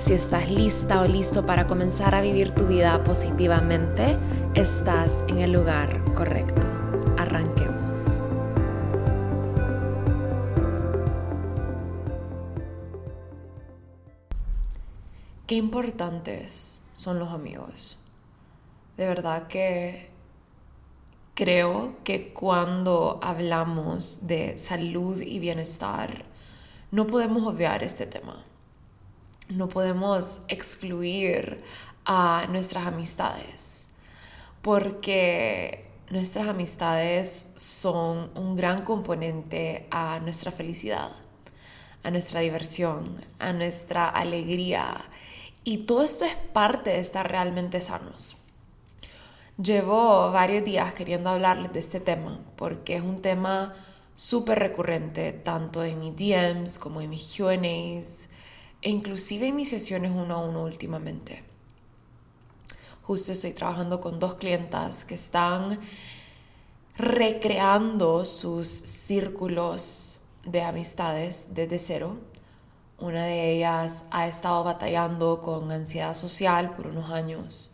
Si estás lista o listo para comenzar a vivir tu vida positivamente, estás en el lugar correcto. Arranquemos. Qué importantes son los amigos. De verdad que creo que cuando hablamos de salud y bienestar, no podemos obviar este tema no podemos excluir a nuestras amistades, porque nuestras amistades son un gran componente a nuestra felicidad, a nuestra diversión, a nuestra alegría. Y todo esto es parte de estar realmente sanos. Llevo varios días queriendo hablarles de este tema porque es un tema súper recurrente tanto en mis DMs como en mis QAs e inclusive en mis sesiones uno a uno últimamente. Justo estoy trabajando con dos clientas que están recreando sus círculos de amistades desde cero. Una de ellas ha estado batallando con ansiedad social por unos años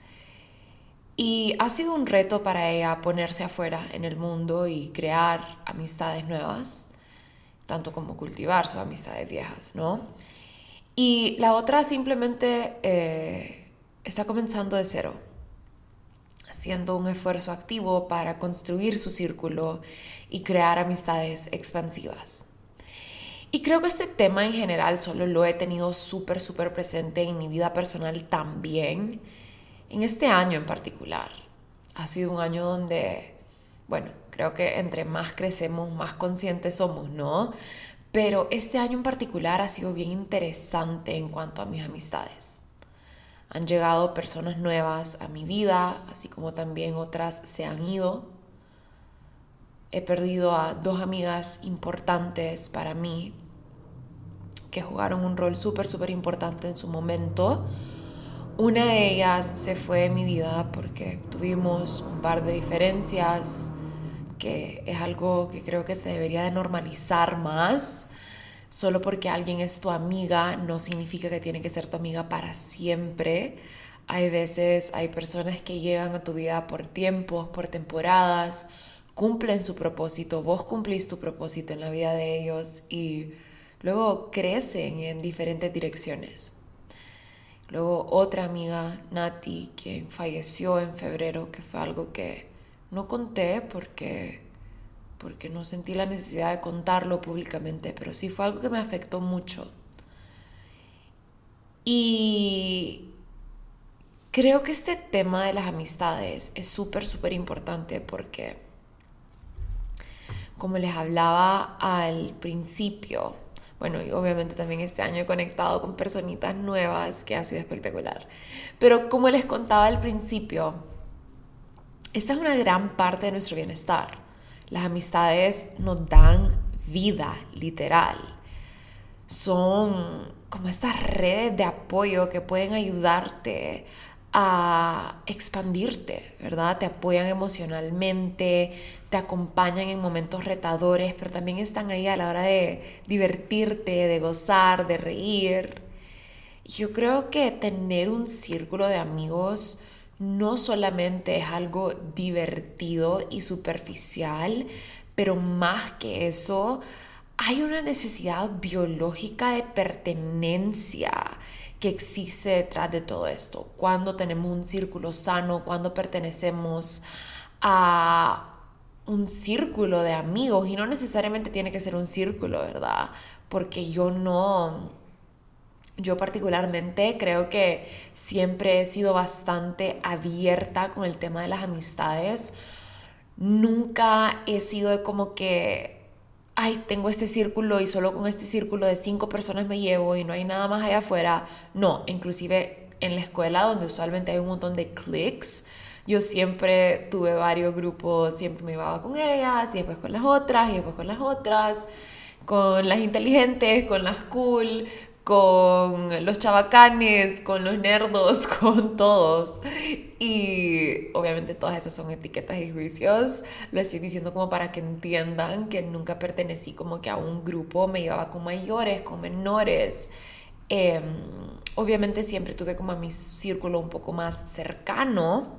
y ha sido un reto para ella ponerse afuera en el mundo y crear amistades nuevas, tanto como cultivar sus amistades viejas, ¿no? Y la otra simplemente eh, está comenzando de cero, haciendo un esfuerzo activo para construir su círculo y crear amistades expansivas. Y creo que este tema en general solo lo he tenido súper, súper presente en mi vida personal también, en este año en particular. Ha sido un año donde, bueno, creo que entre más crecemos, más conscientes somos, ¿no? Pero este año en particular ha sido bien interesante en cuanto a mis amistades. Han llegado personas nuevas a mi vida, así como también otras se han ido. He perdido a dos amigas importantes para mí que jugaron un rol súper, súper importante en su momento. Una de ellas se fue de mi vida porque tuvimos un par de diferencias que es algo que creo que se debería de normalizar más. Solo porque alguien es tu amiga no significa que tiene que ser tu amiga para siempre. Hay veces, hay personas que llegan a tu vida por tiempos, por temporadas, cumplen su propósito, vos cumplís tu propósito en la vida de ellos y luego crecen en diferentes direcciones. Luego otra amiga, Nati, quien falleció en febrero, que fue algo que no conté porque, porque no sentí la necesidad de contarlo públicamente, pero sí fue algo que me afectó mucho. Y creo que este tema de las amistades es súper, súper importante porque, como les hablaba al principio, bueno, y obviamente también este año he conectado con personitas nuevas que ha sido espectacular. Pero como les contaba al principio, esta es una gran parte de nuestro bienestar. Las amistades nos dan vida, literal. Son como estas redes de apoyo que pueden ayudarte a expandirte, ¿verdad? Te apoyan emocionalmente, te acompañan en momentos retadores, pero también están ahí a la hora de divertirte, de gozar, de reír. Yo creo que tener un círculo de amigos no solamente es algo divertido y superficial, pero más que eso, hay una necesidad biológica de pertenencia que existe detrás de todo esto. Cuando tenemos un círculo sano, cuando pertenecemos a un círculo de amigos, y no necesariamente tiene que ser un círculo, ¿verdad? Porque yo no yo particularmente creo que siempre he sido bastante abierta con el tema de las amistades. Nunca he sido como que, ay, tengo este círculo y solo con este círculo de cinco personas me llevo y no hay nada más allá afuera. No, inclusive en la escuela donde usualmente hay un montón de clics, yo siempre tuve varios grupos, siempre me iba con ellas y después con las otras y después con las otras, con las inteligentes, con las cool, con los chabacanes, con los nerdos, con todos. Y obviamente todas esas son etiquetas y juicios. Lo estoy diciendo como para que entiendan que nunca pertenecí como que a un grupo, me llevaba con mayores, con menores. Em, obviamente siempre tuve como a mi círculo un poco más cercano,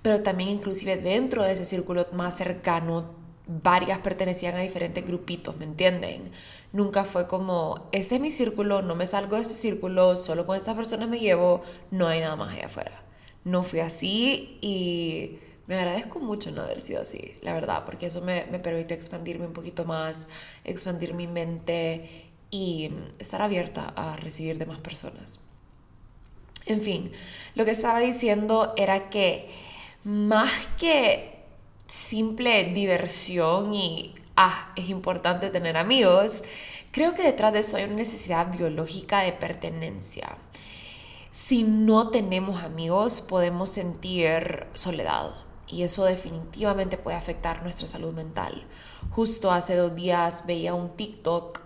pero también inclusive dentro de ese círculo más cercano varias pertenecían a diferentes grupitos, ¿me entienden? Nunca fue como, este es mi círculo, no me salgo de ese círculo, solo con estas personas me llevo, no hay nada más allá afuera. No fui así y me agradezco mucho no haber sido así, la verdad, porque eso me, me permite expandirme un poquito más, expandir mi mente y estar abierta a recibir de más personas. En fin, lo que estaba diciendo era que más que simple diversión y, ah, es importante tener amigos, creo que detrás de eso hay una necesidad biológica de pertenencia. Si no tenemos amigos, podemos sentir soledad y eso definitivamente puede afectar nuestra salud mental. Justo hace dos días veía un TikTok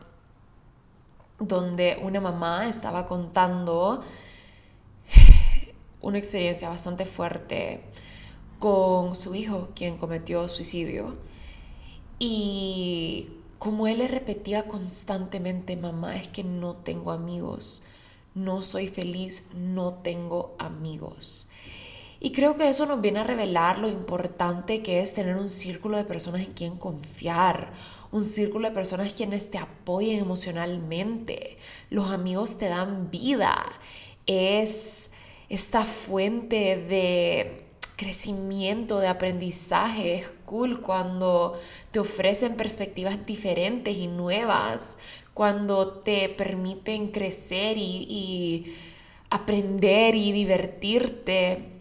donde una mamá estaba contando una experiencia bastante fuerte con su hijo, quien cometió suicidio. Y como él le repetía constantemente, mamá, es que no tengo amigos, no soy feliz, no tengo amigos. Y creo que eso nos viene a revelar lo importante que es tener un círculo de personas en quien confiar, un círculo de personas quienes te apoyen emocionalmente. Los amigos te dan vida, es esta fuente de crecimiento, de aprendizaje. Es cool cuando te ofrecen perspectivas diferentes y nuevas, cuando te permiten crecer y, aprender y divertirte.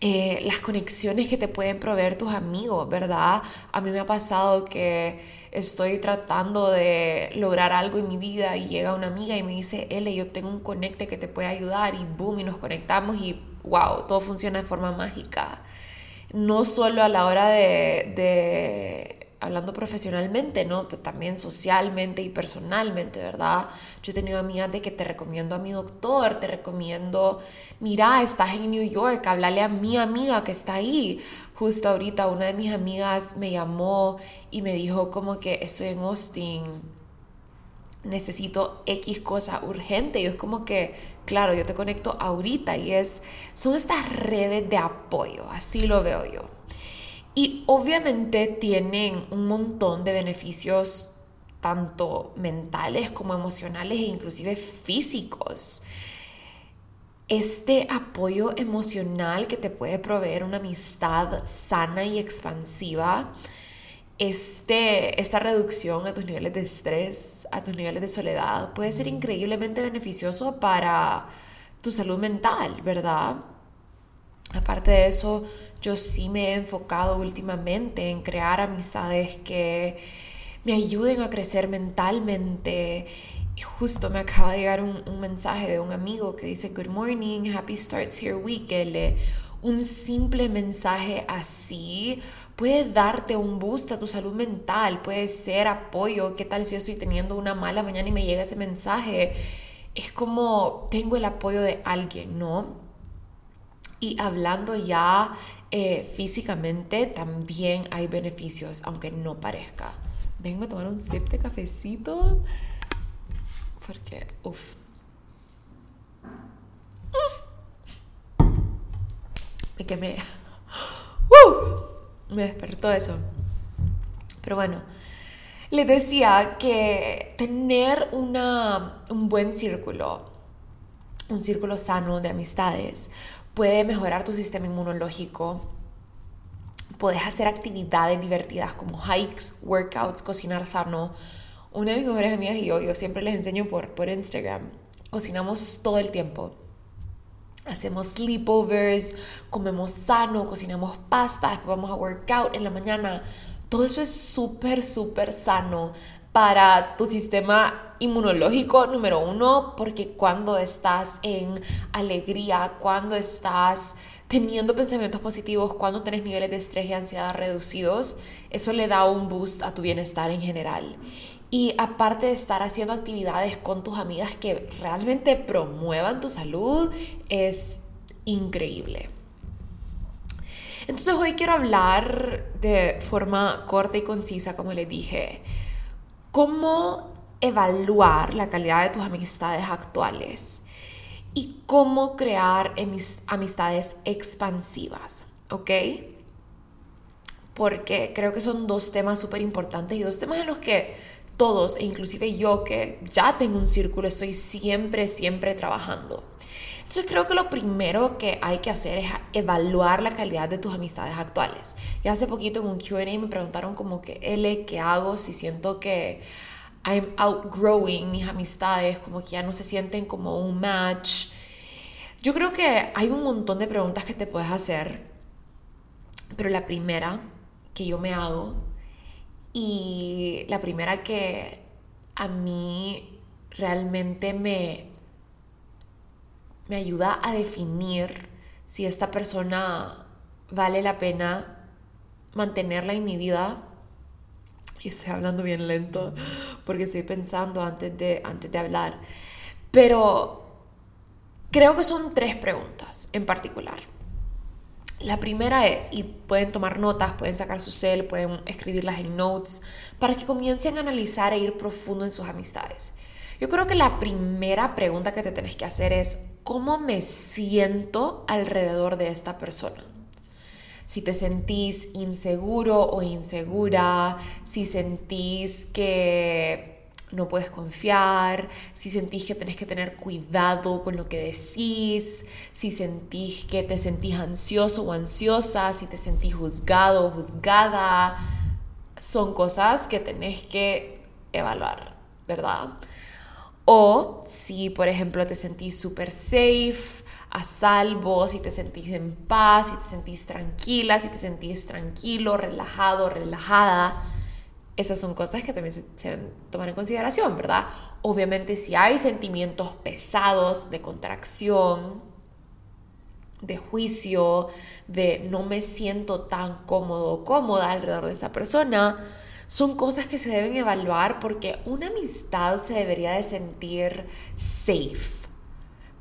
Eh, las conexiones que te pueden proveer tus amigos, ¿verdad? A mí me ha pasado que estoy tratando de lograr algo en mi vida y llega una amiga y me dice, L, yo tengo un conecte que te puede ayudar y boom, y nos conectamos y wow, todo funciona de forma mágica. No solo a la hora de, hablando profesionalmente, ¿no? Pero también socialmente y personalmente, ¿verdad? Yo he tenido amigas de que te recomiendo a mi doctor, te recomiendo, mira, estás en New York, háblale a mi amiga que está ahí. Justo ahorita una de mis amigas me llamó y me dijo como que estoy en Austin, necesito X cosa urgente. Y es como que claro, yo te conecto ahorita y es, son estas redes de apoyo, así lo veo yo. Y obviamente tienen un montón de beneficios tanto mentales como emocionales e inclusive físicos. Este apoyo emocional que te puede proveer una amistad sana y expansiva, este, esta reducción a tus niveles de estrés, a tus niveles de soledad, puede ser increíblemente beneficioso para tu salud mental, ¿verdad? Aparte de eso, yo sí me he enfocado últimamente en crear amistades que me ayuden a crecer mentalmente. Y justo me acaba de llegar un, mensaje de un amigo que dice, Good morning, happy starts here week. Un simple mensaje así puede darte un boost a tu salud mental, puede ser apoyo. ¿Qué tal si yo estoy teniendo una mala mañana y me llega ese mensaje? Es como tengo el apoyo de alguien, ¿no? Y hablando ya eh, físicamente, también hay beneficios, aunque no parezca. Vengo a tomar un sip de cafecito. Porque, uff. Me quemé. ¡Uh! Me despertó eso. Pero bueno, les decía que tener una, un buen círculo, un círculo sano de amistades, puede mejorar tu sistema inmunológico. Puedes hacer actividades divertidas como hikes, workouts, cocinar sano. Una de mis mejores amigas y yo, yo siempre les enseño por, por Instagram, cocinamos todo el tiempo hacemos sleepovers, comemos sano, cocinamos pasta, después vamos a workout en la mañana. Todo eso es súper, súper sano para tu sistema inmunológico número uno, porque cuando estás en alegría, cuando estás teniendo pensamientos positivos, cuando tienes niveles de estrés y ansiedad reducidos, eso le da un boost a tu bienestar en general. Y aparte de estar haciendo actividades con tus amigas que realmente promuevan tu salud, es increíble. Entonces hoy quiero hablar de forma corta y concisa, como les dije, cómo evaluar la calidad de tus amistades actuales y cómo crear amistades expansivas, ¿ok? Porque creo que son dos temas súper importantes y dos temas en los que todos, e inclusive yo que ya tengo un círculo, estoy siempre, siempre trabajando. Entonces creo que lo primero que hay que hacer es evaluar la calidad de tus amistades actuales. Y hace poquito en un QA me preguntaron como que, L, ¿qué hago si siento que I'm outgrowing mis amistades, como que ya no se sienten como un match? Yo creo que hay un montón de preguntas que te puedes hacer, pero la primera que yo me hago y la primera que a mí realmente me me ayuda a definir si esta persona vale la pena mantenerla en mi vida. Y estoy hablando bien lento porque estoy pensando antes de, antes de hablar. Pero creo que son tres preguntas en particular. La primera es, y pueden tomar notas, pueden sacar su cel, pueden escribirlas en notes, para que comiencen a analizar e ir profundo en sus amistades. Yo creo que la primera pregunta que te tenés que hacer es, ¿cómo me siento alrededor de esta persona? Si te sentís inseguro o insegura, si sentís que no puedes confiar, si sentís que tenés que tener cuidado con lo que decís, si sentís que te sentís ansioso o ansiosa, si te sentís juzgado o juzgada, son cosas que tenés que evaluar, ¿verdad? O si, por ejemplo, te sentís súper safe, a salvo, si te sentís en paz, si te sentís tranquila, si te sentís tranquilo, relajado, relajada. Esas son cosas que también se, deben tomar en consideración, ¿verdad? Obviamente si hay sentimientos pesados de contracción, de juicio, de no me siento tan cómodo o cómoda alrededor de esa persona, son cosas que se deben evaluar porque una amistad se debería de sentir safe.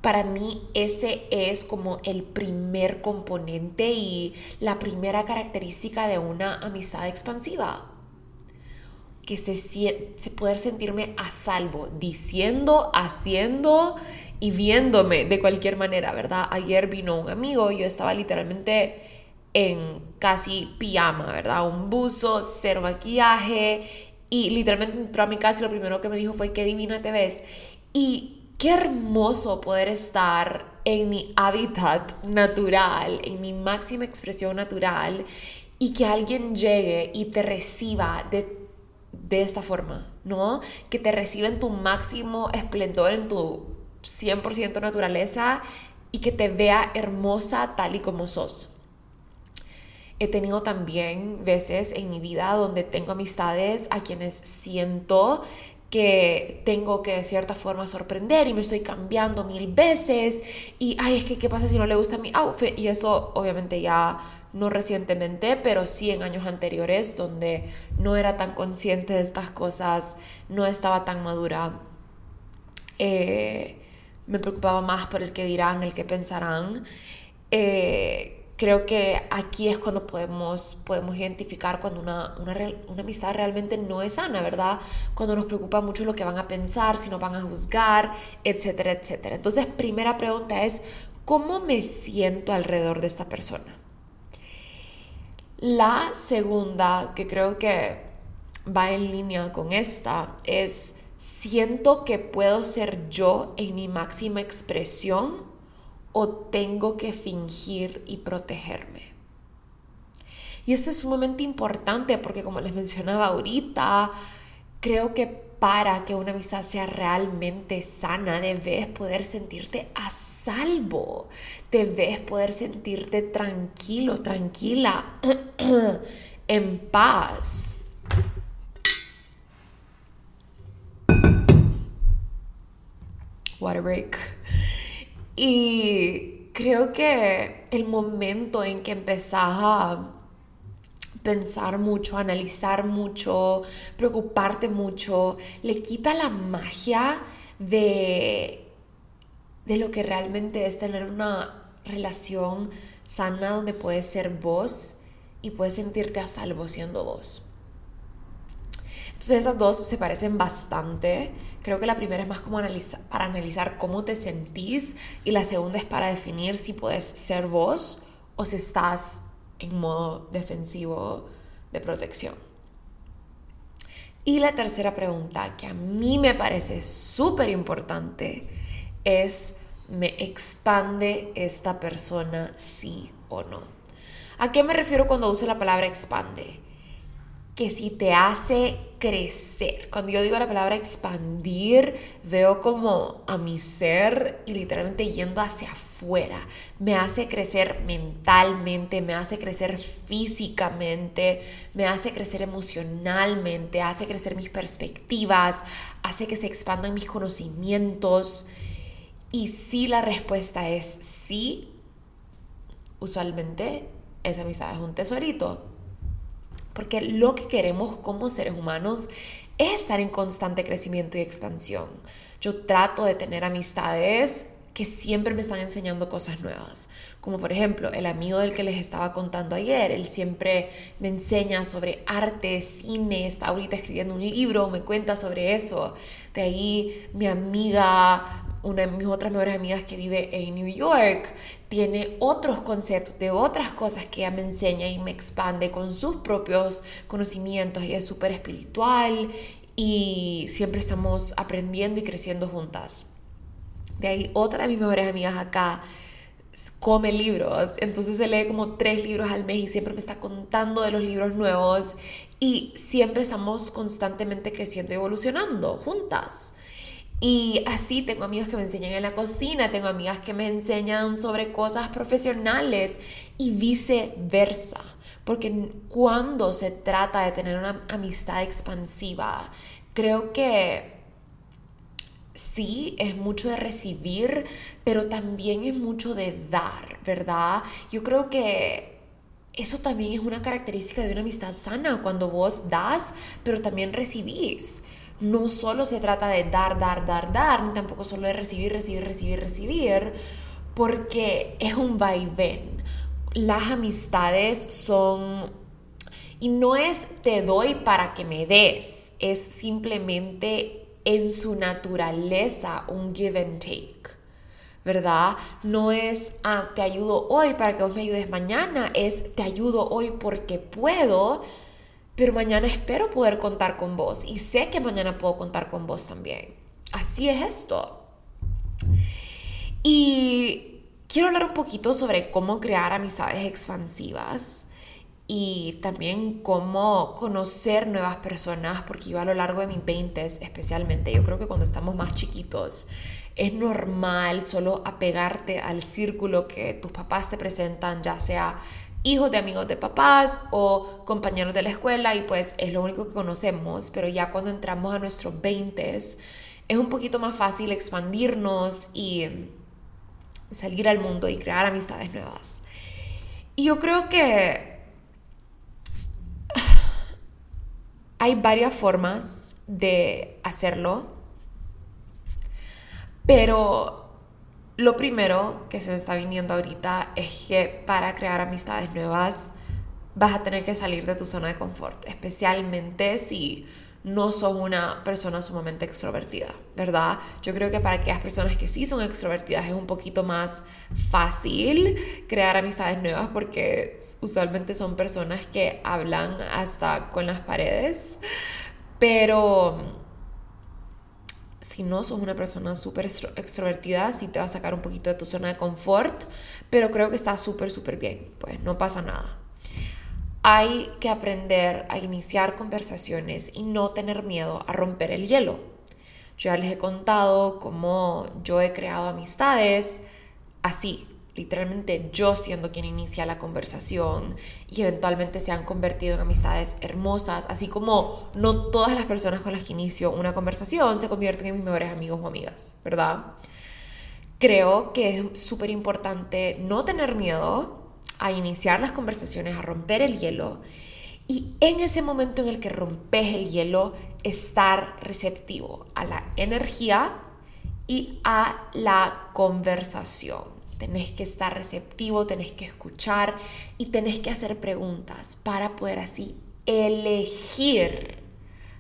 Para mí ese es como el primer componente y la primera característica de una amistad expansiva. Que se, poder sentirme a salvo, diciendo, haciendo y viéndome de cualquier manera, ¿verdad? Ayer vino un amigo y yo estaba literalmente en casi pijama, ¿verdad? Un buzo, cero maquillaje y literalmente entró a mi casa y lo primero que me dijo fue qué divina te ves. Y qué hermoso poder estar en mi hábitat natural, en mi máxima expresión natural y que alguien llegue y te reciba de, de esta forma, ¿no? Que te reciba en tu máximo esplendor, en tu 100% naturaleza y que te vea hermosa tal y como sos. He tenido también veces en mi vida donde tengo amistades a quienes siento que tengo que de cierta forma sorprender y me estoy cambiando mil veces y ay es que qué pasa si no le gusta mi outfit y eso obviamente ya no recientemente pero sí en años anteriores donde no era tan consciente de estas cosas no estaba tan madura. Eh, me preocupaba más por el que dirán el que pensarán. Eh, creo que aquí es cuando podemos, podemos identificar cuando una, una, amistad realmente no es sana, ¿verdad? Cuando nos preocupa mucho lo que van a pensar, si nos van a juzgar, etcétera, etcétera. Entonces, primera pregunta es, ¿cómo me siento alrededor de esta persona? La segunda, que creo que va en línea con esta, es, siento que puedo ser yo en mi máxima expresión o tengo que fingir y protegerme. Y eso es sumamente importante porque como les mencionaba ahorita, creo que para que una amistad sea realmente sana, debes poder sentirte a salvo, debes poder sentirte tranquilo, tranquila, en paz. What a break. Y creo que el momento en que empezás a pensar mucho, analizar mucho, preocuparte mucho, le quita la magia de, de lo que realmente es tener una relación sana donde puedes ser vos y puedes sentirte a salvo siendo vos. Entonces esas dos se parecen bastante. Creo que la primera es más como para analizar cómo te sentís y la segunda es para definir si puedes ser vos o si estás en modo defensivo de protección. Y la tercera pregunta que a mí me parece súper importante es, ¿me expande esta persona sí o no? ¿A qué me refiero cuando uso la palabra expande? Que si te hace crecer. Cuando yo digo la palabra expandir, veo como a mi ser y literalmente yendo hacia afuera. Me hace crecer mentalmente, me hace crecer físicamente, me hace crecer emocionalmente, hace crecer mis perspectivas, hace que se expandan mis conocimientos. Y si la respuesta es sí, usualmente esa amistad es un tesorito porque lo que queremos como seres humanos es estar en constante crecimiento y expansión. Yo trato de tener amistades que siempre me están enseñando cosas nuevas. Como por ejemplo, el amigo del que les estaba contando ayer, él siempre me enseña sobre arte, cine, está ahorita escribiendo un libro, me cuenta sobre eso. De ahí mi amiga una de mis otras mejores amigas que vive en New York, tiene otros conceptos de otras cosas que ella me enseña y me expande con sus propios conocimientos. Ella es súper espiritual y siempre estamos aprendiendo y creciendo juntas. De ahí otra de mis mejores amigas acá come libros, entonces se lee como tres libros al mes y siempre me está contando de los libros nuevos y siempre estamos constantemente creciendo y evolucionando juntas. Y así tengo amigos que me enseñan en la cocina, tengo amigas que me enseñan sobre cosas profesionales y viceversa. Porque cuando se trata de tener una amistad expansiva, creo que sí es mucho de recibir, pero también es mucho de dar, ¿verdad? Yo creo que eso también es una característica de una amistad sana, cuando vos das, pero también recibís no solo se trata de dar, dar, dar, dar, ni tampoco solo de recibir, recibir, recibir, recibir, porque es un vaivén. Las amistades son... Y no es te doy para que me des, es simplemente en su naturaleza un give and take. ¿verdad? No es, ah, te ayudo hoy para que vos me ayudes mañana, es te ayudo hoy porque puedo, pero mañana espero poder contar con vos y sé que mañana puedo contar con vos también. Así es esto. Y quiero hablar un poquito sobre cómo crear amistades expansivas y también cómo conocer nuevas personas, porque yo a lo largo de mis 20 especialmente, yo creo que cuando estamos más chiquitos, es normal solo apegarte al círculo que tus papás te presentan, ya sea hijos de amigos de papás o compañeros de la escuela y pues es lo único que conocemos, pero ya cuando entramos a nuestros 20 es un poquito más fácil expandirnos y salir al mundo y crear amistades nuevas. Y yo creo que hay varias formas de hacerlo, pero lo primero que se me está viniendo ahorita es que para crear amistades nuevas vas a tener que salir de tu zona de confort, especialmente si no sos una persona sumamente extrovertida, ¿verdad? Yo creo que para aquellas personas que sí son extrovertidas es un poquito más fácil crear amistades nuevas porque usualmente son personas que hablan hasta con las paredes, pero si no sos una persona súper extrovertida, sí te va a sacar un poquito de tu zona de confort, pero creo que está súper, súper bien, pues no pasa nada. Hay que aprender a iniciar conversaciones y no tener miedo a romper el hielo. Yo ya les he contado cómo yo he creado amistades así, literalmente yo siendo quien inicia la conversación y eventualmente se han convertido en amistades hermosas, así como no todas las personas con las que inicio una conversación se convierten en mis mejores amigos o amigas, ¿verdad? creo que es súper importante no tener miedo a iniciar las conversaciones, a romper el hielo y en ese momento en el que rompes el hielo, estar receptivo a la energía y a la conversación. Tenés que estar receptivo, tenés que escuchar y tenés que hacer preguntas para poder así elegir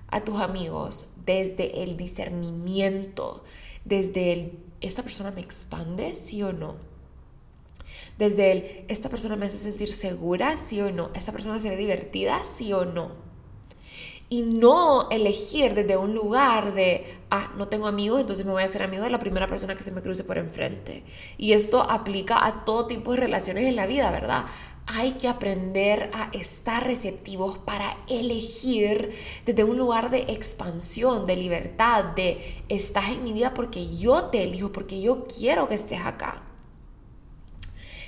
a tus amigos desde el discernimiento, desde el, ¿esta persona me expande, sí o no? Desde el, ¿esta persona me hace sentir segura, sí o no? ¿Esta persona se ve divertida, sí o no? Y no elegir desde un lugar de, ah, no tengo amigos, entonces me voy a hacer amigo de la primera persona que se me cruce por enfrente. Y esto aplica a todo tipo de relaciones en la vida, ¿verdad? hay que aprender a estar receptivos para elegir desde un lugar de expansión, de libertad, de estás en mi vida porque yo te elijo, porque yo quiero que estés acá.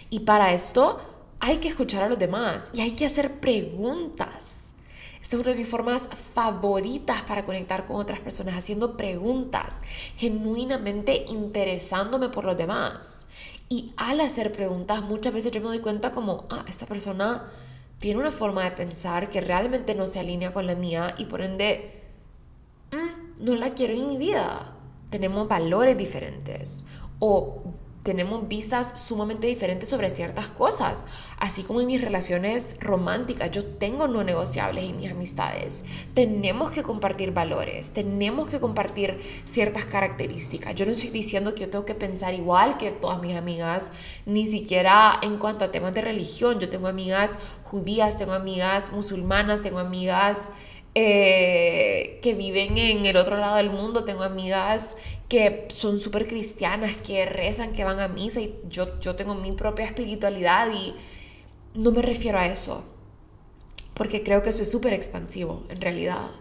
Y para esto hay que escuchar a los demás y hay que hacer preguntas. Esta es una de mis formas favoritas para conectar con otras personas, haciendo preguntas, genuinamente interesándome por los demás. Y al hacer preguntas, muchas veces yo me doy cuenta como, ah, esta persona tiene una forma de pensar que realmente no se alinea con la mía y por ende mm, no la quiero en mi vida. Tenemos valores diferentes o tenemos vistas sumamente diferentes sobre ciertas cosas. Así como en mis relaciones románticas, yo tengo no negociables en mis amistades. Tenemos que compartir valores, tenemos que compartir ciertas características. Yo no estoy diciendo que yo tengo que pensar igual que todas mis amigas, ni siquiera en cuanto a temas de religión. Yo tengo amigas judías, tengo amigas musulmanas, tengo amigas... Eh, que viven en el otro lado del mundo, tengo amigas que son súper cristianas, que rezan, que van a misa y yo, yo tengo mi propia espiritualidad y no me refiero a eso, porque creo que eso es súper expansivo en realidad.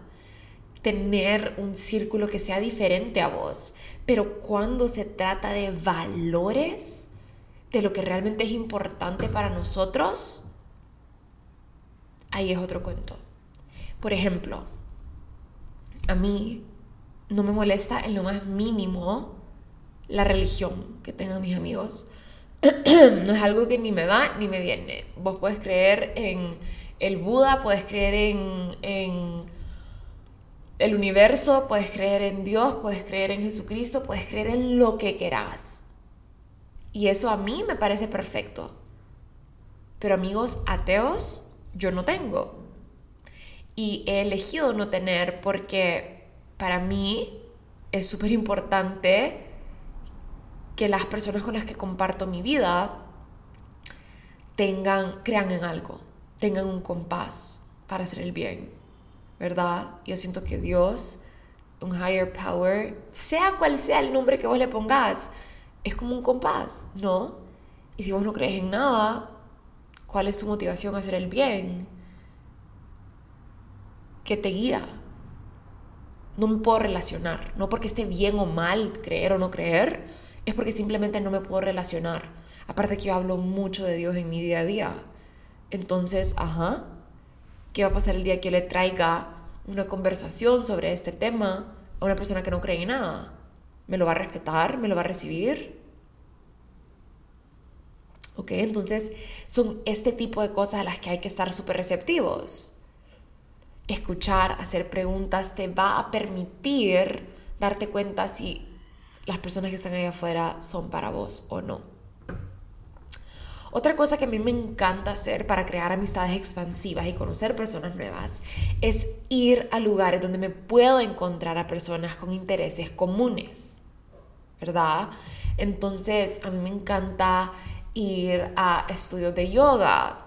Tener un círculo que sea diferente a vos, pero cuando se trata de valores, de lo que realmente es importante para nosotros, ahí es otro cuento. Por ejemplo, a mí no me molesta en lo más mínimo la religión que tengan mis amigos. no es algo que ni me va ni me viene. Vos puedes creer en el Buda, puedes creer en, el universo, puedes creer en Dios, puedes creer en Jesucristo, puedes creer en lo que querás. Y eso a mí me parece perfecto. Pero amigos ateos, yo no tengo. Y he elegido no tener porque para mí es súper importante que las personas con las que comparto mi vida tengan, crean en algo, tengan un compás para hacer el bien, ¿verdad? Yo siento que Dios, un higher power, sea cual sea el nombre que vos le pongas, es como un compás, ¿no? Y si vos no crees en nada, ¿cuál es tu motivación a hacer el bien? ¿Qué te guía? No me puedo relacionar. No porque esté bien o mal creer o no creer, es porque simplemente no me puedo relacionar. Aparte que yo hablo mucho de Dios en mi día a día. Entonces, ajá, ¿qué va a pasar el día que yo le traiga una conversación sobre este tema a una persona que no cree en nada? ¿Me lo va a respetar? ¿Me lo va a recibir? ¿Ok? Entonces son este tipo de cosas a las que hay que estar súper receptivos escuchar, hacer preguntas, te va a permitir darte cuenta si las personas que están ahí afuera son para vos o no. Otra cosa que a mí me encanta hacer para crear amistades expansivas y conocer personas nuevas es ir a lugares donde me puedo encontrar a personas con intereses comunes, ¿verdad? Entonces, a mí me encanta ir a estudios de yoga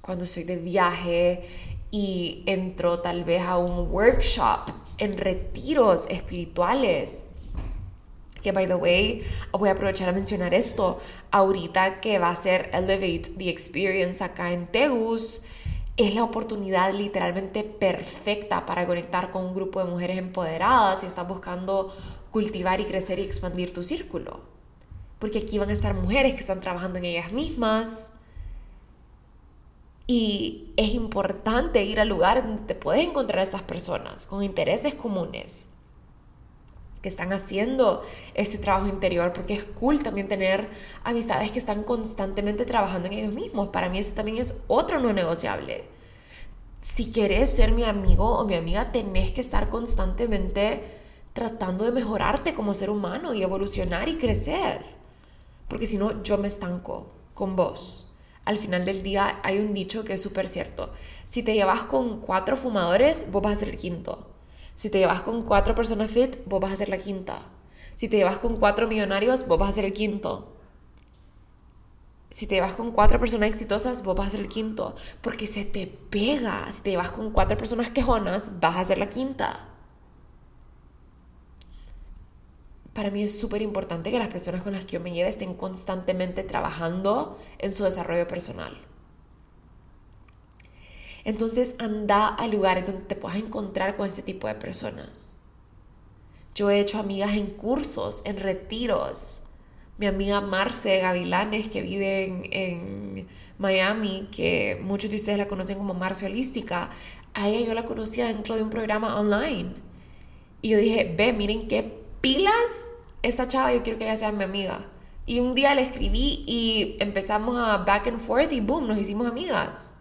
cuando estoy de viaje y entro tal vez a un workshop en retiros espirituales. Que, by the way, voy a aprovechar a mencionar esto. Ahorita que va a ser Elevate the Experience acá en Tegus, es la oportunidad literalmente perfecta para conectar con un grupo de mujeres empoderadas y estás buscando cultivar y crecer y expandir tu círculo. Porque aquí van a estar mujeres que están trabajando en ellas mismas, y es importante ir al lugar donde te puedes encontrar a estas personas con intereses comunes. que están haciendo este trabajo interior, porque es cool también tener amistades que están constantemente trabajando en ellos mismos. Para mí eso también es otro no negociable. Si quieres ser mi amigo o mi amiga, tenés que estar constantemente tratando de mejorarte como ser humano y evolucionar y crecer. Porque si no, yo me estanco con vos. Al final del día hay un dicho que es súper cierto. Si te llevas con cuatro fumadores, vos vas a ser el quinto. Si te llevas con cuatro personas fit, vos vas a ser la quinta. Si te llevas con cuatro millonarios, vos vas a ser el quinto. Si te llevas con cuatro personas exitosas, vos vas a ser el quinto. Porque se te pega. Si te llevas con cuatro personas quejonas, vas a ser la quinta. Para mí es súper importante que las personas con las que yo me lleve estén constantemente trabajando en su desarrollo personal. Entonces anda a lugares donde te puedas encontrar con ese tipo de personas. Yo he hecho amigas en cursos, en retiros. Mi amiga Marce Gavilanes, que vive en, en Miami, que muchos de ustedes la conocen como Marce Holística, a ella yo la conocía dentro de un programa online. Y yo dije, ve, miren qué pilas, esta chava yo quiero que ella sea mi amiga. Y un día le escribí y empezamos a back and forth y boom, nos hicimos amigas.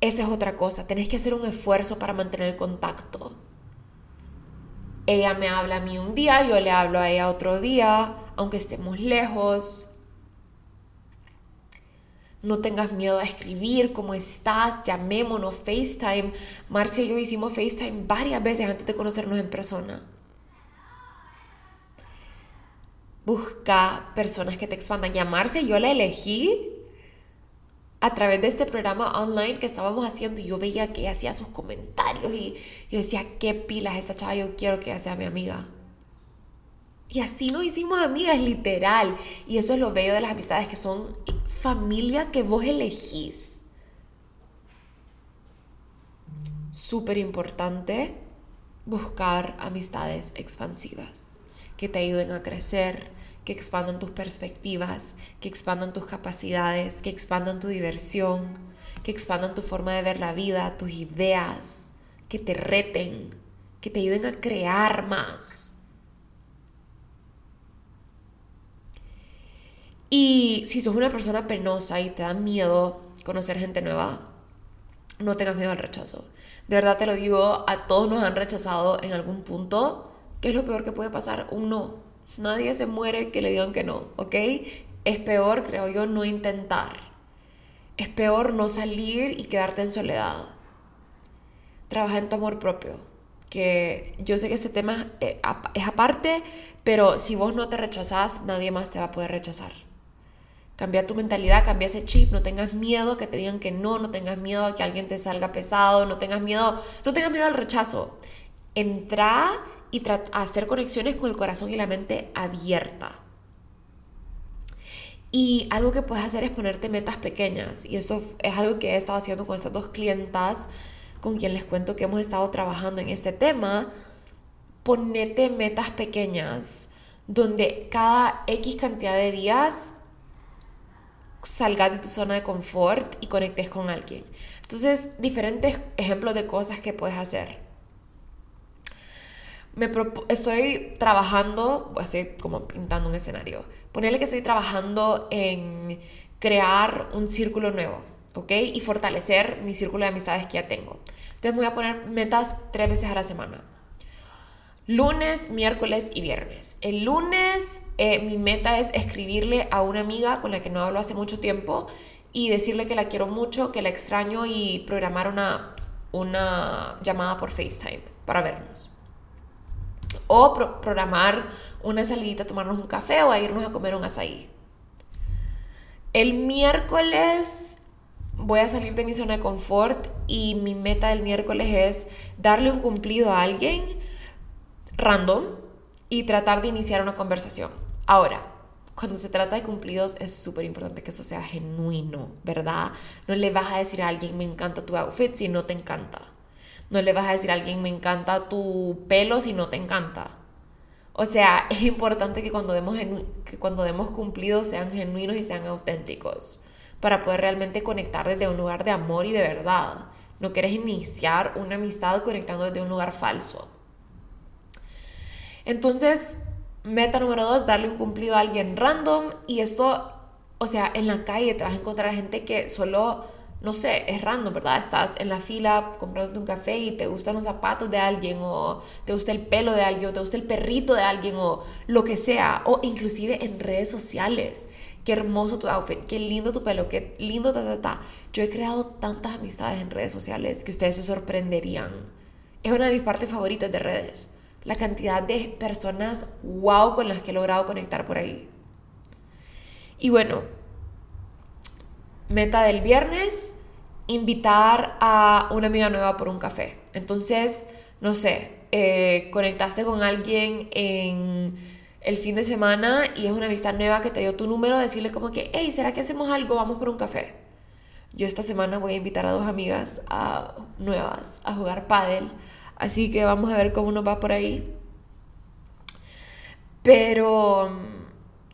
Esa es otra cosa, tenés que hacer un esfuerzo para mantener el contacto. Ella me habla a mí un día, yo le hablo a ella otro día, aunque estemos lejos. No tengas miedo a escribir, ¿cómo estás? Llamémonos, FaceTime. Marcia y yo hicimos FaceTime varias veces antes de conocernos en persona. Busca personas que te expandan. Llamarse, yo la elegí a través de este programa online que estábamos haciendo y yo veía que ella hacía sus comentarios y yo decía, qué pilas esa chava, yo quiero que ella sea mi amiga. Y así nos hicimos amigas, literal. Y eso es lo bello de las amistades, que son familia que vos elegís. Súper importante buscar amistades expansivas que te ayuden a crecer, que expandan tus perspectivas, que expandan tus capacidades, que expandan tu diversión, que expandan tu forma de ver la vida, tus ideas, que te reten, que te ayuden a crear más. Y si sos una persona penosa y te da miedo conocer gente nueva, no tengas miedo al rechazo. De verdad te lo digo, a todos nos han rechazado en algún punto. ¿Qué es lo peor que puede pasar? Un no. Nadie se muere que le digan que no, ¿ok? Es peor, creo yo, no intentar. Es peor no salir y quedarte en soledad. Trabaja en tu amor propio. Que yo sé que este tema eh, es aparte, pero si vos no te rechazás, nadie más te va a poder rechazar. Cambia tu mentalidad, cambia ese chip, no tengas miedo a que te digan que no, no tengas miedo a que alguien te salga pesado, no tengas miedo, no tengas miedo al rechazo. Entra y hacer conexiones con el corazón y la mente abierta. Y algo que puedes hacer es ponerte metas pequeñas. Y esto es algo que he estado haciendo con estas dos clientas con quien les cuento que hemos estado trabajando en este tema. Ponete metas pequeñas donde cada X cantidad de días salgas de tu zona de confort y conectes con alguien. Entonces, diferentes ejemplos de cosas que puedes hacer me estoy trabajando, estoy como pintando un escenario. Ponerle que estoy trabajando en crear un círculo nuevo, ¿ok? Y fortalecer mi círculo de amistades que ya tengo. Entonces voy a poner metas tres veces a la semana. Lunes, miércoles y viernes. El lunes eh, mi meta es escribirle a una amiga con la que no hablo hace mucho tiempo y decirle que la quiero mucho, que la extraño y programar una, una llamada por FaceTime para vernos o programar una salidita tomarnos un café o a irnos a comer un azaí. El miércoles voy a salir de mi zona de confort y mi meta del miércoles es darle un cumplido a alguien random y tratar de iniciar una conversación. Ahora, cuando se trata de cumplidos es súper importante que eso sea genuino, ¿verdad? No le vas a decir a alguien me encanta tu outfit si no te encanta. No le vas a decir a alguien, me encanta tu pelo si no te encanta. O sea, es importante que cuando demos, que cuando demos cumplidos sean genuinos y sean auténticos para poder realmente conectar desde un lugar de amor y de verdad. No quieres iniciar una amistad conectando desde un lugar falso. Entonces, meta número dos, darle un cumplido a alguien random y esto, o sea, en la calle te vas a encontrar gente que solo no sé, es random, ¿verdad? Estás en la fila comprándote un café y te gustan los zapatos de alguien o te gusta el pelo de alguien o te gusta el perrito de alguien o lo que sea, o inclusive en redes sociales. Qué hermoso tu outfit, qué lindo tu pelo, qué lindo ta ta ta. Yo he creado tantas amistades en redes sociales que ustedes se sorprenderían. Es una de mis partes favoritas de redes. La cantidad de personas wow con las que he logrado conectar por ahí. Y bueno, meta del viernes, invitar a una amiga nueva por un café. Entonces, no sé, eh, conectaste con alguien en el fin de semana y es una amistad nueva que te dio tu número, decirle como que, hey, ¿será que hacemos algo? Vamos por un café. Yo esta semana voy a invitar a dos amigas a, nuevas a jugar pádel, así que vamos a ver cómo nos va por ahí. Pero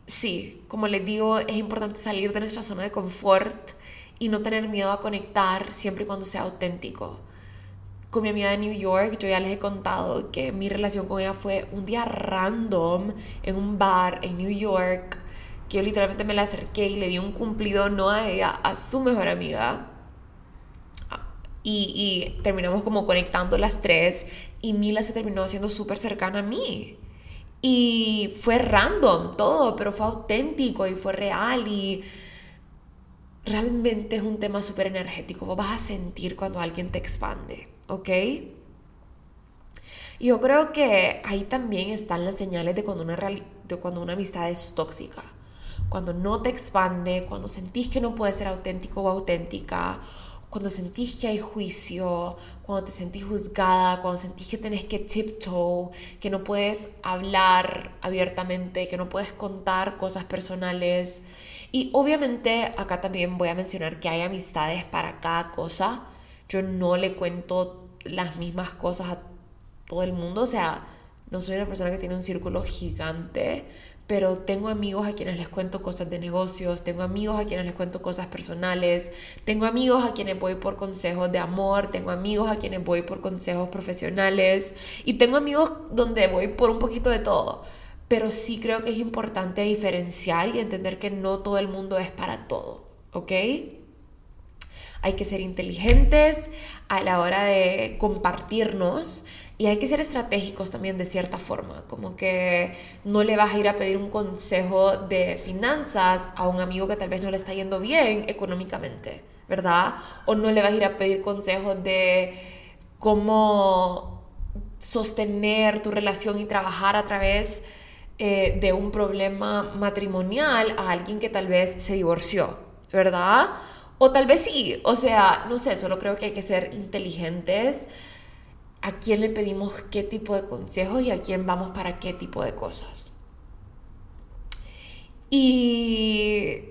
sí, como les digo, es importante salir de nuestra zona de confort y no tener miedo a conectar siempre y cuando sea auténtico. Con mi amiga de New York, yo ya les he contado que mi relación con ella fue un día random en un bar en New York, que yo literalmente me la acerqué y le di un cumplido no a ella, a su mejor amiga. Y, terminamos como conectando las tres y Mila se terminó haciendo súper cercana a mí. Y fue random todo, pero fue auténtico y fue real y realmente es un tema súper energético. Vos vas a sentir cuando alguien te expande, ¿ok? Yo creo que ahí también están las señales de cuando una, de cuando una amistad es tóxica. Cuando no te expande, cuando sentís que no puedes ser auténtico o auténtica, cuando sentís que hay juicio, cuando te sentís juzgada, cuando sentís que tenés que tiptoe, que no puedes hablar abiertamente, que no puedes contar cosas personales. Y obviamente acá también voy a mencionar que hay amistades para cada cosa. Yo no le cuento las mismas cosas a todo el mundo, o sea, no soy una persona que tiene un círculo gigante, pero tengo amigos a quienes les cuento cosas de negocios, tengo amigos a quienes les cuento cosas personales, tengo amigos a quienes voy por consejos de amor, tengo amigos a quienes voy por consejos profesionales y tengo amigos donde voy por un poquito de todo. Pero sí creo que es importante diferenciar y entender que no todo el mundo es para todo, ¿ok? Hay que ser inteligentes a la hora de compartirnos y hay que ser estratégicos también de cierta forma, como que no le vas a ir a pedir un consejo de finanzas a un amigo que tal vez no le está yendo bien económicamente, ¿verdad? O no le vas a ir a pedir consejos de cómo sostener tu relación y trabajar a través eh, de un problema matrimonial a alguien que tal vez se divorció, ¿verdad? O tal vez sí, o sea, no sé, solo creo que hay que ser inteligentes a quién le pedimos qué tipo de consejos y a quién vamos para qué tipo de cosas. Y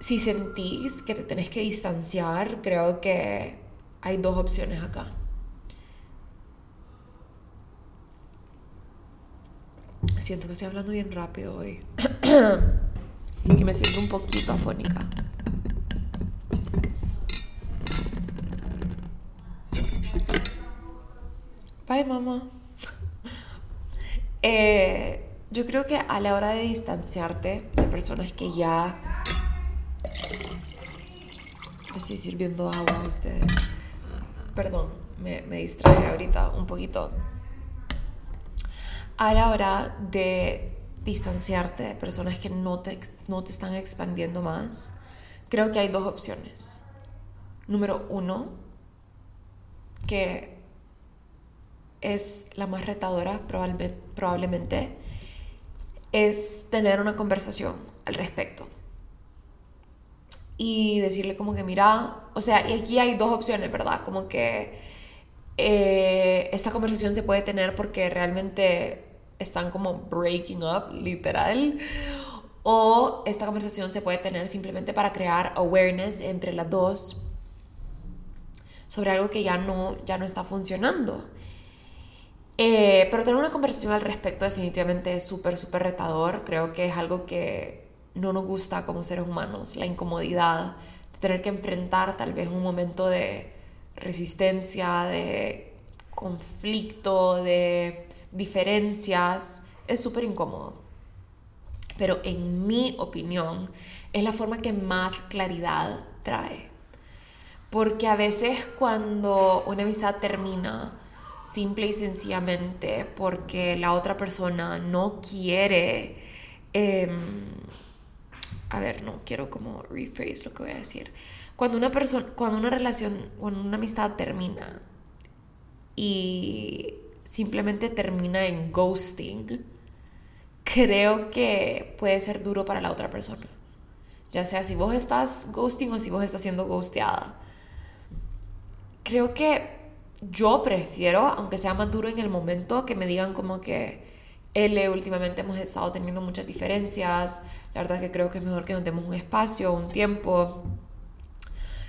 si sentís que te tenés que distanciar, creo que hay dos opciones acá. Siento que estoy hablando bien rápido hoy. y me siento un poquito afónica. Bye, mamá. Eh, yo creo que a la hora de distanciarte de personas que ya... Estoy sirviendo agua a ustedes. Perdón, me, me distraje ahorita un poquito. A la hora de distanciarte de personas que no te, no te están expandiendo más, creo que hay dos opciones. Número uno, que es la más retadora probablemente, es tener una conversación al respecto. Y decirle como que, mira, o sea, y aquí hay dos opciones, ¿verdad? Como que eh, esta conversación se puede tener porque realmente están como breaking up, literal. O esta conversación se puede tener simplemente para crear awareness entre las dos sobre algo que ya no, ya no está funcionando. Eh, pero tener una conversación al respecto definitivamente es súper, súper retador. Creo que es algo que no nos gusta como seres humanos, la incomodidad de tener que enfrentar tal vez un momento de resistencia, de conflicto, de diferencias, es súper incómodo. Pero en mi opinión, es la forma que más claridad trae. Porque a veces cuando una amistad termina, simple y sencillamente porque la otra persona no quiere... Em, a ver, no quiero como rephrase lo que voy a decir. Cuando una persona, cuando una relación, cuando una amistad termina y simplemente termina en ghosting, creo que puede ser duro para la otra persona. Ya sea si vos estás ghosting o si vos estás siendo ghosteada. Creo que yo prefiero, aunque sea más duro en el momento, que me digan como que L, últimamente hemos estado teniendo muchas diferencias. La verdad es que creo que es mejor que nos demos un espacio, un tiempo.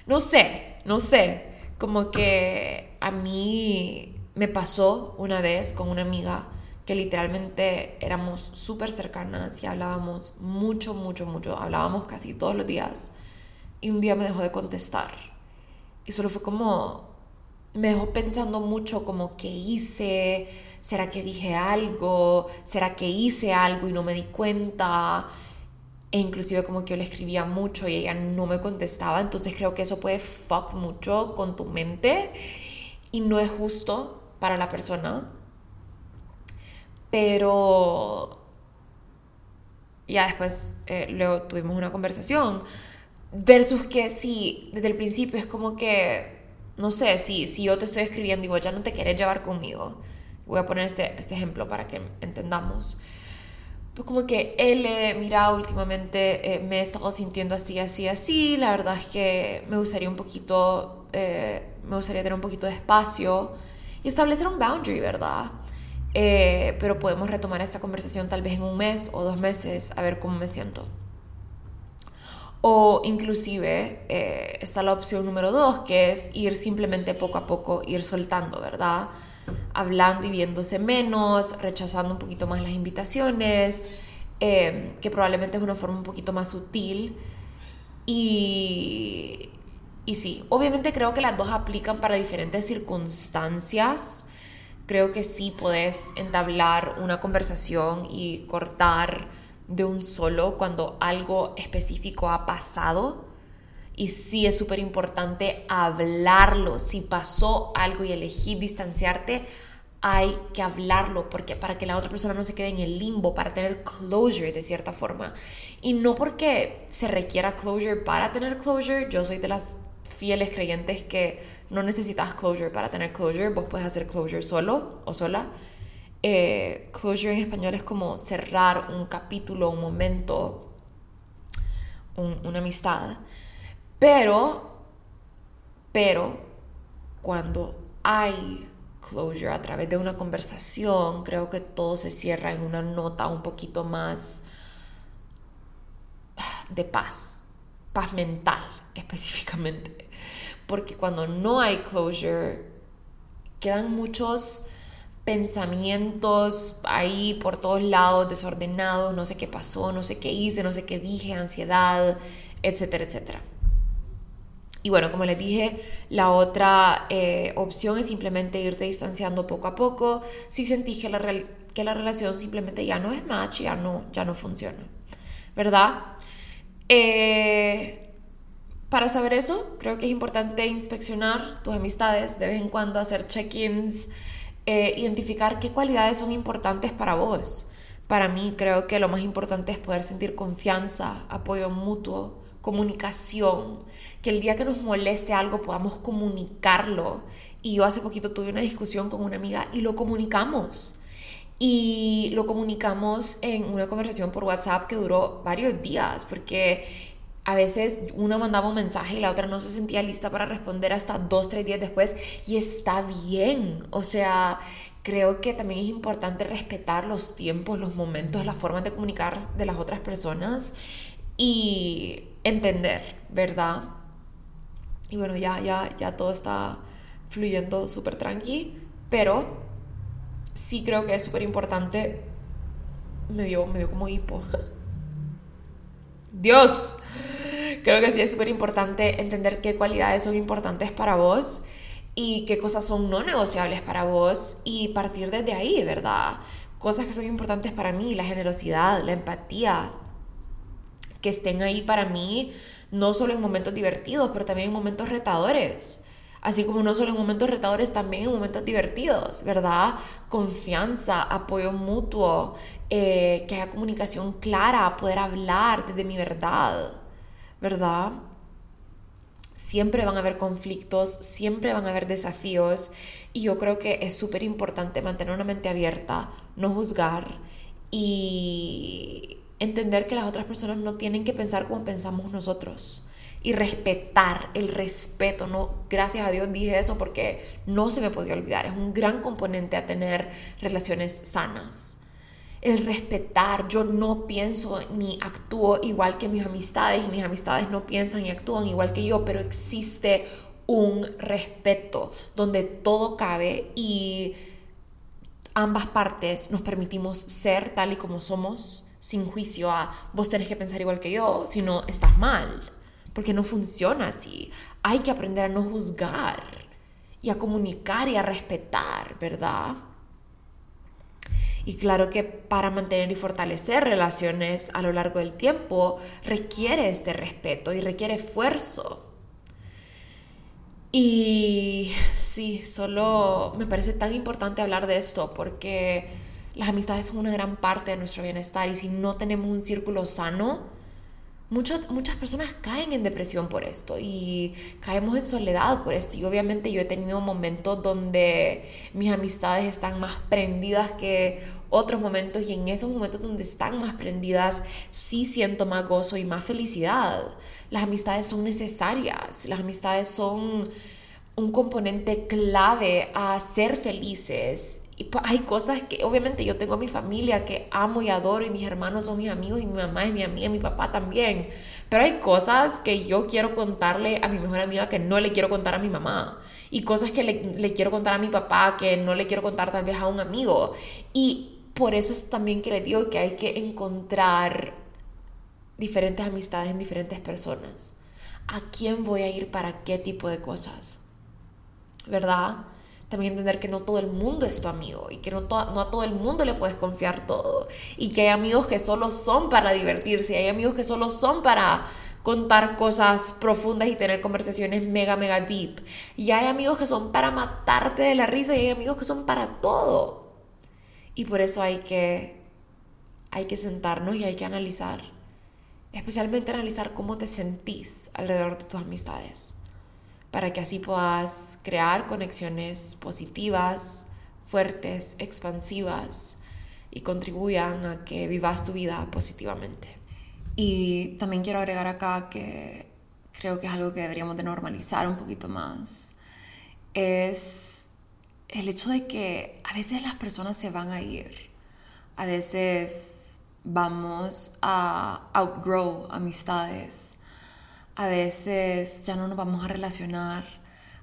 No sé, no sé. Como que a mí me pasó una vez con una amiga que literalmente éramos súper cercanas y hablábamos mucho, mucho, mucho. Hablábamos casi todos los días. Y un día me dejó de contestar. Y solo fue como, me dejó pensando mucho como que hice, será que dije algo, será que hice algo y no me di cuenta. E inclusive como que yo le escribía mucho y ella no me contestaba. Entonces creo que eso puede fuck mucho con tu mente y no es justo para la persona. Pero ya después eh, luego tuvimos una conversación versus que sí, desde el principio es como que no sé, si, si yo te estoy escribiendo y vos ya no te quieres llevar conmigo, voy a poner este, este ejemplo para que entendamos. Pues como que él, mira, últimamente eh, me he estado sintiendo así, así, así, la verdad es que me gustaría un poquito, eh, me gustaría tener un poquito de espacio y establecer un boundary, ¿verdad? Eh, pero podemos retomar esta conversación tal vez en un mes o dos meses a ver cómo me siento. O inclusive eh, está la opción número dos, que es ir simplemente poco a poco, ir soltando, ¿verdad? Hablando y viéndose menos, rechazando un poquito más las invitaciones, em, que probablemente es una forma un poquito más sutil. Y, y sí, obviamente creo que las dos aplican para diferentes circunstancias. Creo que sí puedes entablar una conversación y cortar de un solo cuando algo específico ha pasado. Y sí es súper importante hablarlo. Si pasó algo y elegí distanciarte, hay que hablarlo porque para que la otra persona no se quede en el limbo, para tener closure de cierta forma. Y no porque se requiera closure para tener closure, yo soy de las fieles creyentes que no necesitas closure para tener closure, vos puedes hacer closure solo o sola eh, closure en español es como cerrar un capítulo, un momento, una amistad. Pero, pero, cuando hay closure a través de una conversación, creo que todo se cierra en una nota un poquito más de paz, paz mental específicamente. Porque cuando no hay closure, quedan muchos pensamientos ahí por todos lados, desordenados, no sé qué pasó, no sé qué hice, no sé qué dije, ansiedad, etcétera, etcétera. Y bueno, como les dije, la otra eh, opción es simplemente irte distanciando poco a poco. Si sentís que la, que la relación simplemente ya no es match, ya no, ya no funciona, ¿verdad? Eh, para saber eso, creo que es importante inspeccionar tus amistades, de vez en cuando hacer check-ins eh, identificar qué cualidades son importantes para vos. Para mí creo que lo más importante es poder sentir confianza, apoyo mutuo, comunicación, que el día que nos moleste algo podamos comunicarlo. Y yo hace poquito tuve una discusión con una amiga y lo comunicamos. Y lo comunicamos en una conversación por WhatsApp que duró varios días, porque a veces una mandaba un mensaje y la otra no se sentía lista para responder hasta dos, tres días después y está bien. O sea, creo que también es importante respetar los tiempos, los momentos, las formas de comunicar de las otras personas y entender, ¿verdad? Y bueno, ya, ya, ya todo está fluyendo súper tranqui, pero sí creo que es súper importante. Me dio, me dio como hipo. Dios, creo que sí es súper importante entender qué cualidades son importantes para vos y qué cosas son no negociables para vos y partir desde ahí, ¿verdad? Cosas que son importantes para mí, la generosidad, la empatía, que estén ahí para mí, no solo en momentos divertidos, pero también en momentos retadores. Así como no solo en momentos retadores, también en momentos divertidos, ¿verdad? Confianza, apoyo mutuo, eh, que haya comunicación clara, poder hablar desde mi verdad, ¿verdad? Siempre van a haber conflictos, siempre van a haber desafíos y yo creo que es súper importante mantener una mente abierta, no juzgar y entender que las otras personas no tienen que pensar como pensamos nosotros y respetar el respeto. No, gracias a Dios dije eso porque no se me podía olvidar. Es un gran componente a tener relaciones sanas. El respetar, yo no pienso ni actúo igual que mis amistades y mis amistades no piensan y actúan igual que yo, pero existe un respeto donde todo cabe y ambas partes nos permitimos ser tal y como somos sin juicio a vos tenés que pensar igual que yo, si no estás mal porque no funciona así. Hay que aprender a no juzgar y a comunicar y a respetar, ¿verdad? Y claro que para mantener y fortalecer relaciones a lo largo del tiempo requiere este respeto y requiere esfuerzo. Y sí, solo me parece tan importante hablar de esto porque las amistades son una gran parte de nuestro bienestar y si no tenemos un círculo sano, Muchas, muchas personas caen en depresión por esto y caemos en soledad por esto. Y obviamente yo he tenido momentos donde mis amistades están más prendidas que otros momentos y en esos momentos donde están más prendidas sí siento más gozo y más felicidad. Las amistades son necesarias, las amistades son un componente clave a ser felices pues, hay cosas que obviamente yo tengo mi familia que amo y adoro y mis hermanos son mis amigos y mi mamá es mi amiga, mi papá también. Pero hay cosas que yo quiero contarle a mi mejor amiga que no le quiero contar a mi mamá. Y cosas que le quiero contar a mi papá que no le quiero contar tal vez a un amigo. Y por eso es también que le digo que hay que encontrar diferentes amistades en diferentes personas. ¿A quién voy a ir para qué tipo de cosas? ¿Verdad? También entender que no todo el mundo es tu amigo y que no, a todo el mundo le puedes confiar todo y que hay amigos que solo son para divertirse, y hay amigos que solo son para contar cosas profundas y tener conversaciones mega, mega deep. Y hay amigos que son para matarte de la risa y hay amigos que son para todo. Y por eso hay que, hay que sentarnos y hay que analizar, especialmente analizar cómo te sentís alrededor de tus amistades para que así puedas crear conexiones positivas, fuertes, expansivas y contribuyan a que vivas tu vida positivamente. Y también quiero agregar acá que creo que es algo que deberíamos de normalizar un poquito más, es el hecho de que a veces las personas se van a ir, a veces vamos a outgrow amistades, a veces ya no nos vamos a relacionar,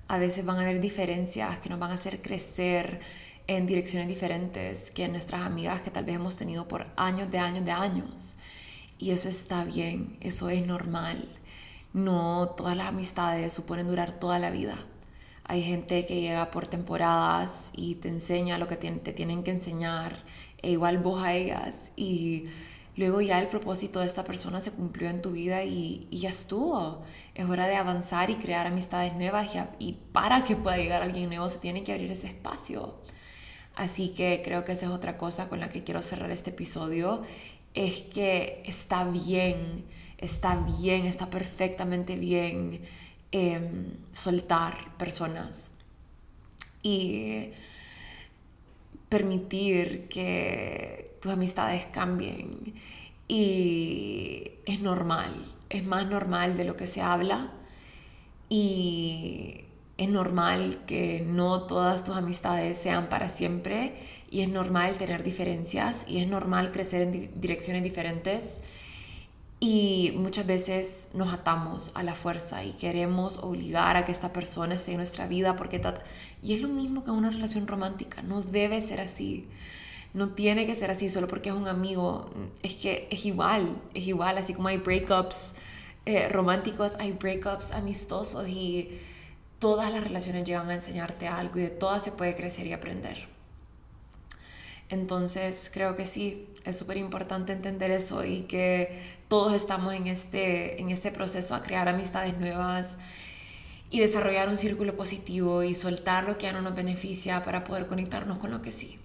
a veces van a haber diferencias que nos van a hacer crecer en direcciones diferentes que nuestras amigas que tal vez hemos tenido por años de años de años. Y eso está bien, eso es normal. No todas las amistades suponen durar toda la vida. Hay gente que llega por temporadas y te enseña lo que te tienen que enseñar, e igual vos a ellas. Y luego ya el propósito de esta persona se cumplió en tu vida y, ya estuvo. Es hora de avanzar y crear amistades nuevas y, para que pueda llegar alguien nuevo se tiene que abrir ese espacio. Así que creo que esa es otra cosa con la que quiero cerrar este episodio, es que está bien, está bien, está perfectamente bien em, soltar personas y permitir que tus amistades cambien. Y es normal, es más normal de lo que se habla. Y es normal que no todas tus amistades sean para siempre. Y es normal tener diferencias. Y es normal crecer en direcciones diferentes. Y muchas veces nos atamos a la fuerza y queremos obligar a que esta persona esté en nuestra vida porque y es lo mismo que una relación romántica, no debe ser así. No tiene que ser así solo porque es un amigo. Es que es igual, es igual. Así como hay breakups eh, románticos, hay breakups amistosos y todas las relaciones llegan a enseñarte algo y de todas se puede crecer y aprender. Entonces creo que sí, es súper importante entender eso y que todos estamos en este, en este proceso a crear amistades nuevas y desarrollar un círculo positivo y soltar lo que ya no nos beneficia para poder conectarnos con lo que sí.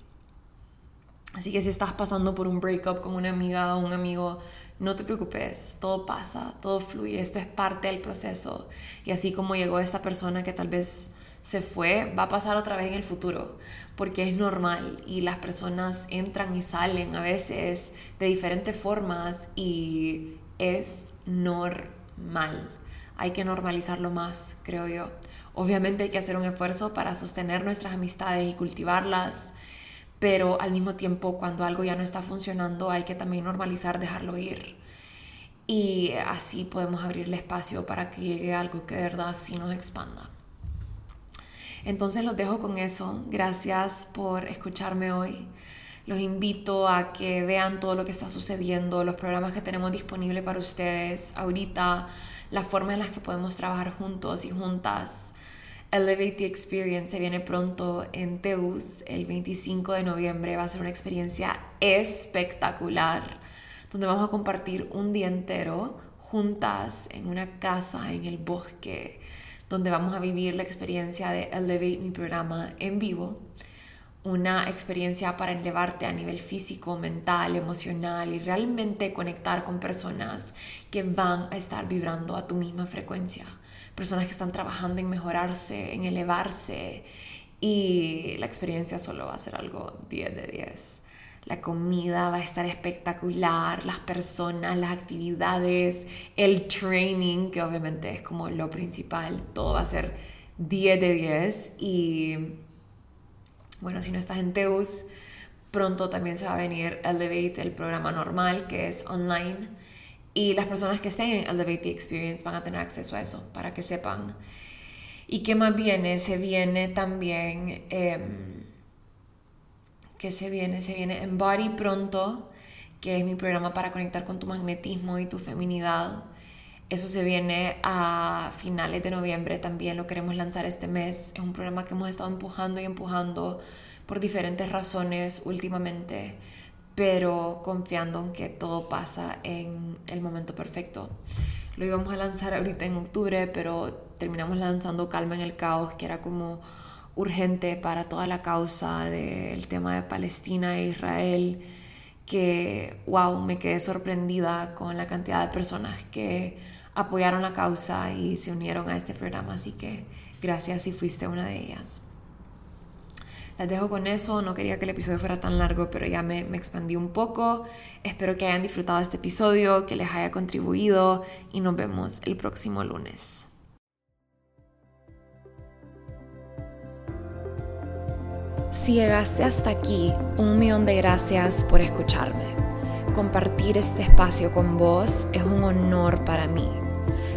Así que si estás pasando por un breakup con una amiga o un amigo, no te preocupes, todo pasa, todo fluye, esto es parte del proceso. Y así como llegó esta persona que tal vez se fue, va a pasar otra vez en el futuro, porque es normal y las personas entran y salen a veces de diferentes formas y es normal. Hay que normalizarlo más, creo yo. Obviamente hay que hacer un esfuerzo para sostener nuestras amistades y cultivarlas, pero al mismo tiempo cuando algo ya no está funcionando hay que también normalizar dejarlo ir. Y así podemos abrirle espacio para que llegue algo que de verdad sí nos expanda. Entonces los dejo con eso. Gracias por escucharme hoy. Los invito a que vean todo lo que está sucediendo, los programas que tenemos disponibles para ustedes ahorita, la forma en las que podemos trabajar juntos y juntas. Elevate the Experience se viene pronto en Teus el 25 de noviembre. Va a ser una experiencia espectacular donde vamos a compartir un día entero juntas en una casa en el bosque donde vamos a vivir la experiencia de Elevate, mi programa en vivo. Una experiencia para elevarte a nivel físico, mental, emocional y realmente conectar con personas que van a estar vibrando a tu misma frecuencia. Personas que están trabajando en mejorarse, en elevarse y la experiencia solo va a ser algo 10 de 10 la comida va a estar espectacular, las personas, las actividades, el training, que obviamente es como lo principal, todo va a ser 10 de 10 y bueno, si no estás en Teus, pronto también se va a venir Elevate, el programa normal que es online y las personas que estén en Elevate the Experience van a tener acceso a eso para que sepan. ¿Y qué más viene? Se viene también... Em, que se viene, se viene en Body pronto, que es mi programa para conectar con tu magnetismo y tu feminidad. Eso se viene a finales de noviembre, también lo queremos lanzar este mes. Es un programa que hemos estado empujando y empujando por diferentes razones últimamente, pero confiando en que todo pasa en el momento perfecto. Lo íbamos a lanzar ahorita en octubre, pero terminamos lanzando Calma en el Caos, que era como urgente para toda la causa del tema de Palestina e Israel, que, wow, me quedé sorprendida con la cantidad de personas que apoyaron la causa y se unieron a este programa, así que gracias si fuiste una de ellas. Las dejo con eso, no quería que el episodio fuera tan largo, pero ya me, me expandí un poco. Espero que hayan disfrutado este episodio, que les haya contribuido y nos vemos el próximo lunes. Si llegaste hasta aquí, un millón de gracias por escucharme. Compartir este espacio con vos es un honor para mí.